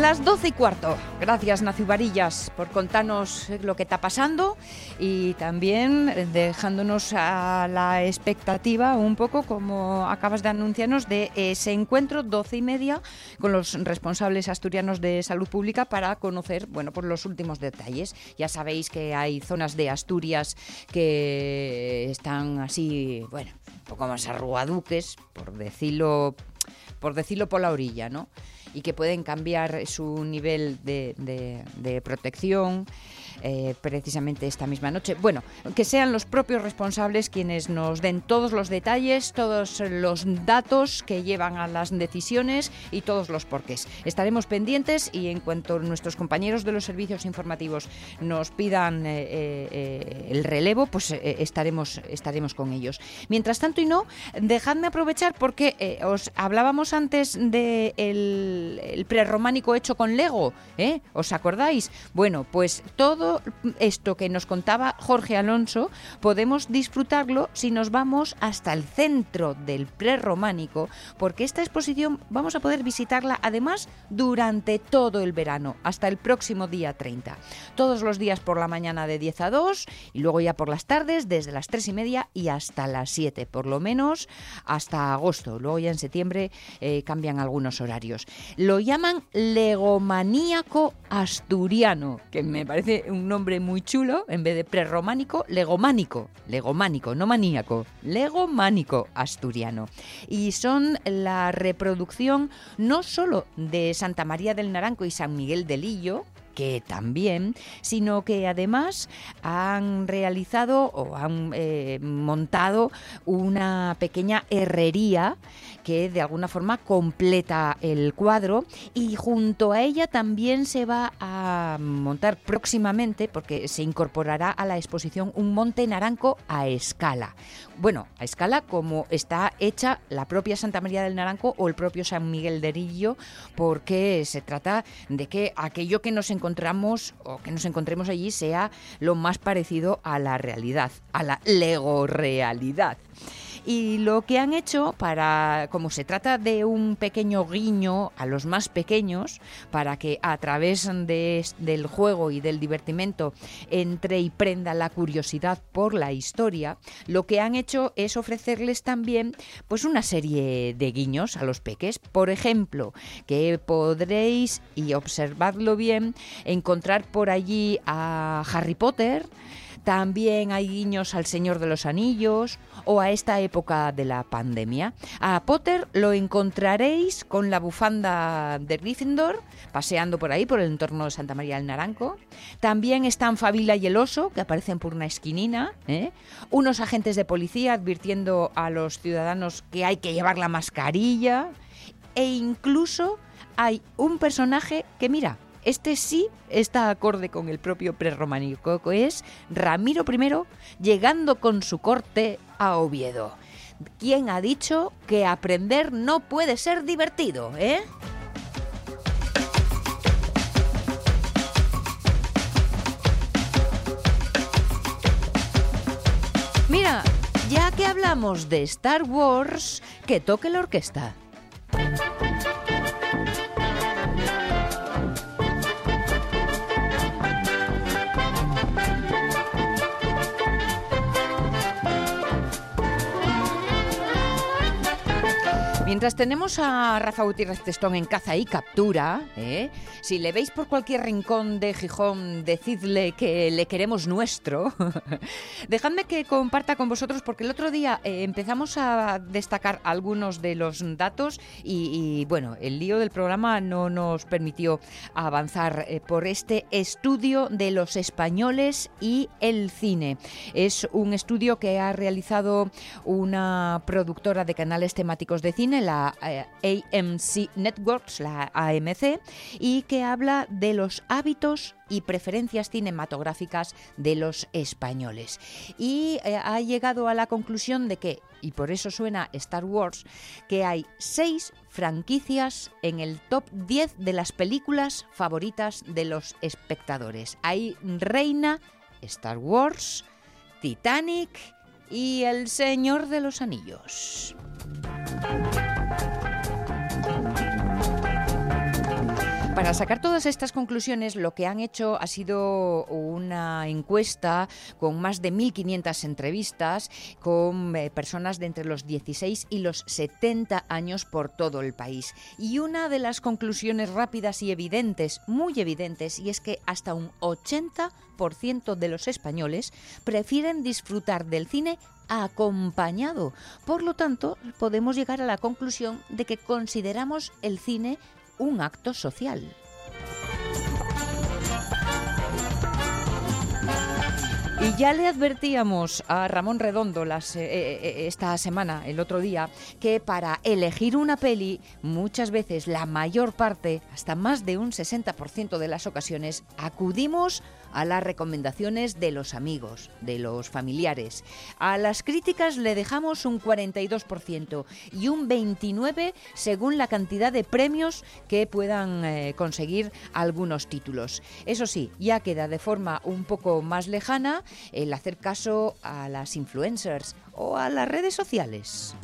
Las 12 y cuarto. Gracias, Nacio Varillas, por contarnos lo que está pasando y también dejándonos a la expectativa un poco, como acabas de anunciarnos, de ese encuentro 12 y media con los responsables asturianos de salud pública para conocer, bueno, por los últimos detalles. Ya sabéis que hay zonas de Asturias que están así, bueno, un poco más arruaduques, por decirlo, por decirlo por la orilla, ¿no? Y que pueden cambiar su nivel de, de, protección eh, precisamente esta misma noche. Bueno, que sean los propios responsables quienes nos den todos los detalles, todos los datos que llevan a las decisiones y todos los porqués. Estaremos pendientes y en cuanto nuestros compañeros de los servicios informativos nos pidan eh, eh, el relevo, pues estaremos, estaremos con ellos. Mientras tanto y no, dejadme aprovechar porque os hablábamos antes del de el prerrománico hecho con Lego, ¿os acordáis? Bueno, pues todo esto que nos contaba Jorge Alonso podemos disfrutarlo si nos vamos hasta el centro del prerrománico, porque esta exposición vamos a poder visitarla además durante todo el verano, hasta el próximo día 30. Todos los días por la mañana de 10 a 2 y luego ya por las tardes desde las 3 y media y hasta las 7, por lo menos hasta agosto. Luego ya en septiembre eh, cambian algunos horarios. Lo llaman legomaníaco asturiano, que me parece un un nombre muy chulo, en vez de prerrománico, legománico, legománico, no maníaco, legománico asturiano. Y son la reproducción no solo de Santa María del Naranco y San Miguel del Lillo, que también, sino que además han realizado o han eh, montado una pequeña herrería que de alguna forma completa el cuadro y junto a ella también se va a montar próximamente, porque se incorporará a la exposición un monte naranco a escala. Bueno, a escala como está hecha la propia Santa María del Naranco o el propio San Miguel de Rillo, porque se trata de que aquello que nos encontramos o que nos encontremos allí sea lo más parecido a la realidad, a la lego realidad. Y lo que han hecho para, como se trata de un pequeño guiño a los más pequeños, para que a través de, del juego y del divertimento entre y prenda la curiosidad por la historia, lo que han hecho es ofrecerles también pues una serie de guiños a los peques. Por ejemplo, que podréis, y observadlo bien, encontrar por allí a Harry Potter, también hay guiños al Señor de los Anillos o a esta época de la pandemia. A Potter lo encontraréis con la bufanda de Gryffindor, paseando por ahí, por el entorno de Santa María del Naranco. También están Fabila y el oso, que aparecen por una esquinina. ¿eh? Unos agentes de policía advirtiendo a los ciudadanos que hay que llevar la mascarilla. E incluso hay un personaje que, mira, este sí está acorde con el propio prerrománico, que es Ramiro I llegando con su corte a Oviedo. ¿Quién ha dicho que aprender no puede ser divertido, eh? Mira, ya que hablamos de Star Wars, que toque la orquesta. Mientras tenemos a Rafa Gutiérrez Testón en caza y captura, ¿eh? si le veis por cualquier rincón de Gijón, decidle que le queremos nuestro. Dejadme que comparta con vosotros, porque el otro día eh, empezamos a destacar algunos de los datos y, y, bueno, el lío del programa no nos permitió avanzar eh, por este estudio de los españoles y el cine. Es un estudio que ha realizado una productora de canales temáticos de cine, la eh, AMC Networks, la AMC, y que habla de los hábitos y preferencias cinematográficas de los españoles. Y eh, ha llegado a la conclusión de que, y por eso suena Star Wars, que hay seis franquicias en el top 10 de las películas favoritas de los espectadores. Ahí reina Star Wars, Titanic y El Señor de los Anillos. Para sacar todas estas conclusiones, lo que han hecho ha sido una encuesta con más de 1.500 entrevistas con eh, personas de entre los 16 y los 70 años por todo el país. Y una de las conclusiones rápidas y evidentes, muy evidentes, y es que hasta un 80% de los españoles prefieren disfrutar del cine acompañado. Por lo tanto, podemos llegar a la conclusión de que consideramos el cine un acto social. Y ya le advertíamos a Ramón Redondo las, eh, eh, esta semana, el otro día, que para elegir una peli, muchas veces la mayor parte, hasta más de un 60% de las ocasiones, acudimos a las recomendaciones de los amigos, de los familiares. A las críticas le dejamos un 42% y un 29% según la cantidad de premios que puedan eh, conseguir algunos títulos. Eso sí, ya queda de forma un poco más lejana el hacer caso a las influencers o a las redes sociales.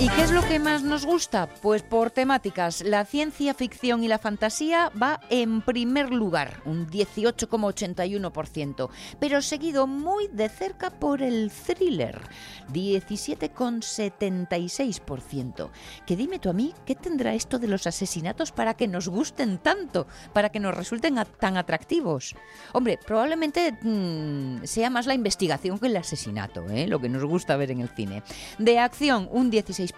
¿Y qué es lo que más nos gusta? Pues por temáticas, la ciencia ficción y la fantasía va en primer lugar, un 18,81%, pero seguido muy de cerca por el thriller, 17,76%. Que dime tú a mí, ¿qué tendrá esto de los asesinatos para que nos gusten tanto, para que nos resulten tan atractivos? Hombre, probablemente mmm, sea más la investigación que el asesinato, ¿eh? lo que nos gusta ver en el cine. De acción, un 16%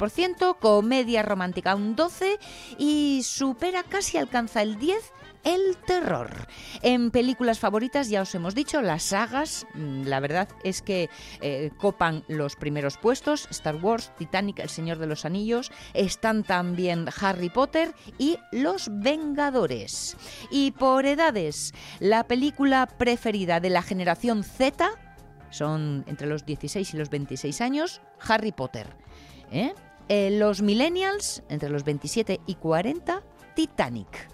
comedia romántica un 12% y supera, casi alcanza el 10% el terror. En películas favoritas ya os hemos dicho, las sagas, mm, la verdad es que eh, copan los primeros puestos, Star Wars, Titanic, El Señor de los Anillos, están también Harry Potter y Los Vengadores. Y por edades, la película preferida de la generación Z son entre los 16 y los 26 años, Harry Potter. ¿Eh? Eh, los millennials, entre los 27 y 40, Titanic.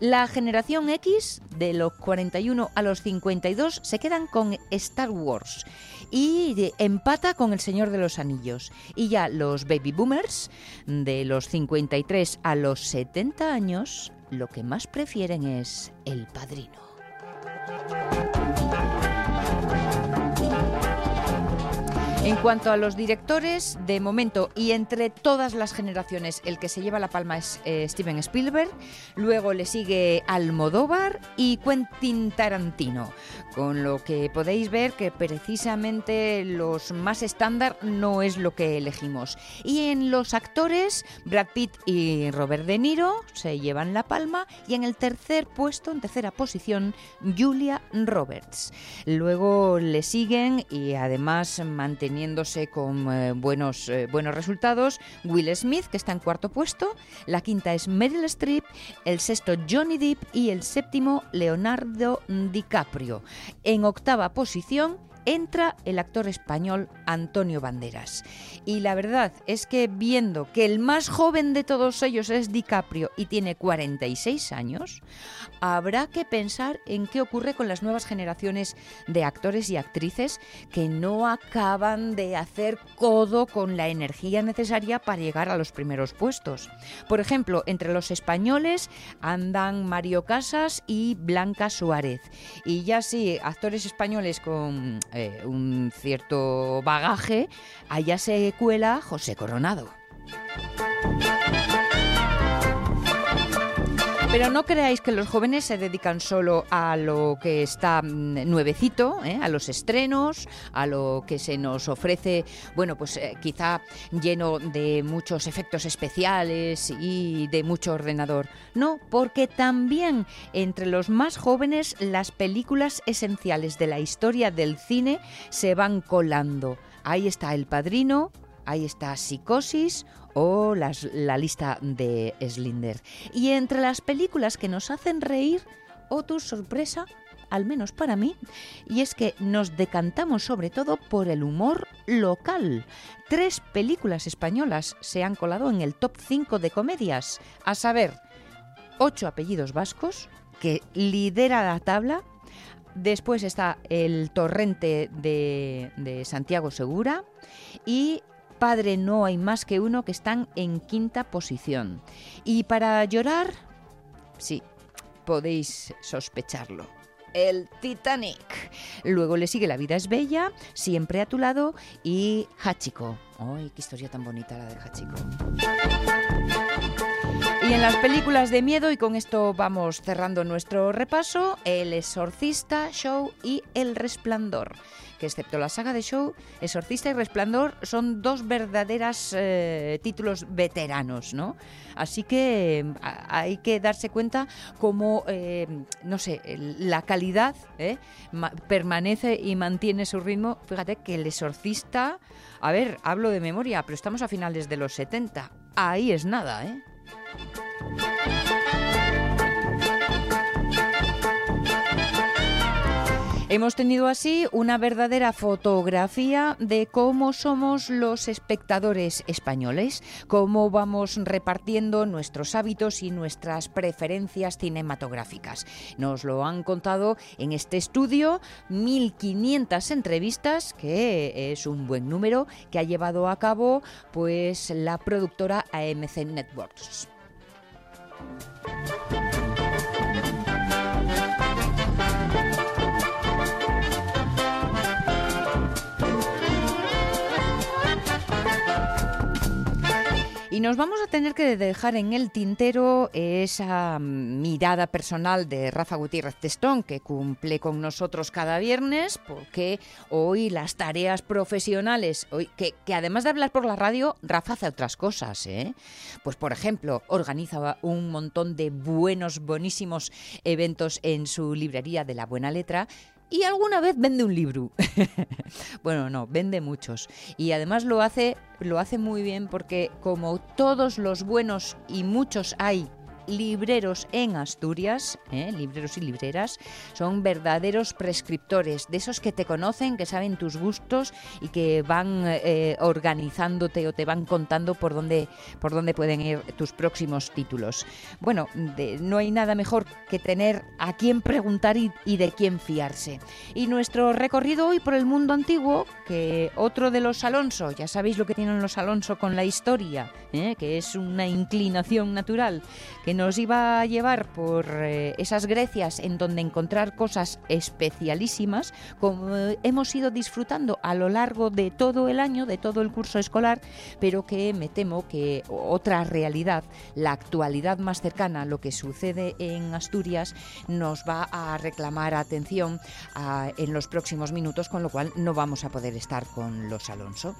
La generación X, de los 41 a los 52, se quedan con Star Wars y empata con El Señor de los Anillos. Y ya los baby boomers, de los 53 a los 70 años, lo que más prefieren es El Padrino. En cuanto a los directores, de momento y entre todas las generaciones, el que se lleva la palma es eh, Steven Spielberg, luego le sigue Almodóvar y Quentin Tarantino, con lo que podéis ver que precisamente los más estándar no es lo que elegimos. Y en los actores, Brad Pitt y Robert De Niro se llevan la palma y en el tercer puesto, en tercera posición, Julia Roberts. Luego le siguen y además manteniendo con eh, buenos, eh, buenos resultados. Will Smith, que está en cuarto puesto. La quinta es Meryl Streep. El sexto, Johnny Depp. Y el séptimo, Leonardo DiCaprio. En octava posición, entra el actor español Antonio Banderas. Y la verdad es que viendo que el más joven de todos ellos es DiCaprio y tiene 46 años, habrá que pensar en qué ocurre con las nuevas generaciones de actores y actrices que no acaban de hacer codo con la energía necesaria para llegar a los primeros puestos. Por ejemplo, entre los españoles andan Mario Casas y Blanca Suárez. Y ya sí, actores españoles con eh, un cierto bagaje, allá se cuela José Coronado. Pero no creáis que los jóvenes se dedican solo a lo que está mm, nuevecito, ¿eh? a los estrenos, a lo que se nos ofrece, bueno, pues eh, quizá lleno de muchos efectos especiales y de mucho ordenador. No, porque también entre los más jóvenes las películas esenciales de la historia del cine se van colando. Ahí está El Padrino, ahí está Psicosis o la lista de Slinder. Y entre las películas que nos hacen reír, o sorpresa, al menos para mí, y es que nos decantamos sobre todo por el humor local. Tres películas españolas se han colado en el top 5 de comedias, a saber, ocho apellidos vascos, que lidera la tabla. Después está El Torrente de, de Santiago Segura y Padre no hay más que uno que están en quinta posición. Y para llorar, sí, podéis sospecharlo. El Titanic. Luego le sigue La vida es bella, Siempre a tu lado y Hachiko. ¡Ay, qué historia tan bonita la de Hachiko! Y en las películas de miedo, y con esto vamos cerrando nuestro repaso, El Exorcista, Show y El Resplandor que excepto la saga de Show, Exorcista y Resplandor son dos verdaderas eh, títulos veteranos, ¿no? Así que mm, hay que darse cuenta cómo, eh, no sé, la calidad ¿eh? permanece y mantiene su ritmo. Fíjate que el Exorcista, a ver, hablo de memoria, pero estamos a finales de los 70. Ahí es nada, ¿eh? Hemos tenido así una verdadera fotografía de cómo somos los espectadores españoles, cómo vamos repartiendo nuestros hábitos y nuestras preferencias cinematográficas. Nos lo han contado en este estudio 1500 entrevistas, que es un buen número que ha llevado a cabo pues la productora AMC Networks. Música Nos vamos a tener que dejar en el tintero esa mirada personal de Rafa Gutiérrez Testón, que cumple con nosotros cada viernes, porque hoy las tareas profesionales, hoy, que, además de hablar por la radio, Rafa hace otras cosas. ¿eh? Pues, por ejemplo, organiza un montón de buenos, buenísimos eventos en su librería de la Buena Letra y alguna vez vende un libro. bueno, no, vende muchos. Y además lo hace, lo hace muy bien porque como todos los buenos y muchos hay libreros en Asturias, ¿eh? libreros y libreras, son verdaderos prescriptores, de esos que te conocen, que saben tus gustos y que van eh, organizándote o te van contando por dónde, por dónde pueden ir tus próximos títulos. Bueno, no hay nada mejor que tener a quién preguntar y, de quién fiarse. Y nuestro recorrido hoy por el mundo antiguo, que otro de los Alonso, ya sabéis lo que tienen los Alonso con la historia, ¿eh? que es una inclinación natural, que nos iba a llevar por eh, esas Grecias en donde encontrar cosas especialísimas, como hemos ido disfrutando a lo largo de todo el año, de todo el curso escolar, pero que me temo que otra realidad, la actualidad más cercana lo que sucede en Asturias, nos va a reclamar atención en los próximos minutos, con lo cual no vamos a poder estar con los Alonso.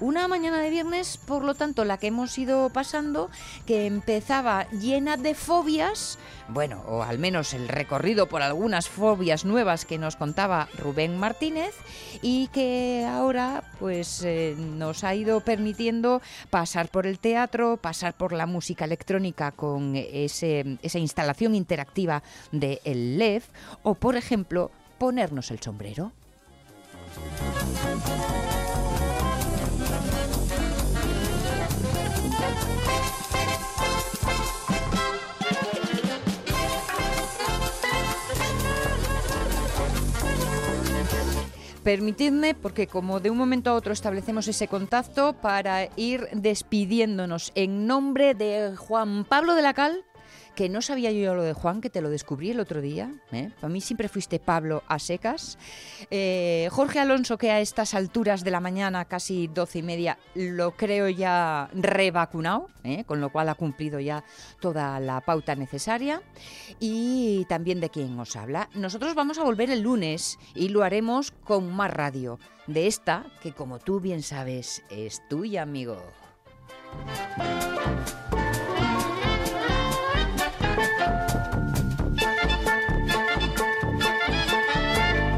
Una mañana de viernes, por lo tanto, la que hemos ido pasando, que empezaba llena de fobias, bueno, o al menos el recorrido por algunas fobias nuevas que nos contaba Rubén Martínez y que ahora pues eh, nos ha ido permitiendo pasar por el teatro, pasar por la música electrónica con ese, esa instalación interactiva de el LEF o por ejemplo ponernos el sombrero. Permitidme, porque como de un momento a otro establecemos ese contacto, para ir despidiéndonos. En nombre de Juan Pablo de la Cal, que no sabía yo lo de Juan, que te lo descubrí el otro día. ¿eh? Para mí siempre fuiste Pablo a secas. Eh, Jorge Alonso, que a estas alturas de la mañana, casi doce y media, lo creo ya revacunado, ¿eh? con lo cual ha cumplido ya toda la pauta necesaria. Y también de quien os habla. Nosotros vamos a volver el lunes y lo haremos con más radio. De esta, que como tú bien sabes, es tuya, amigo.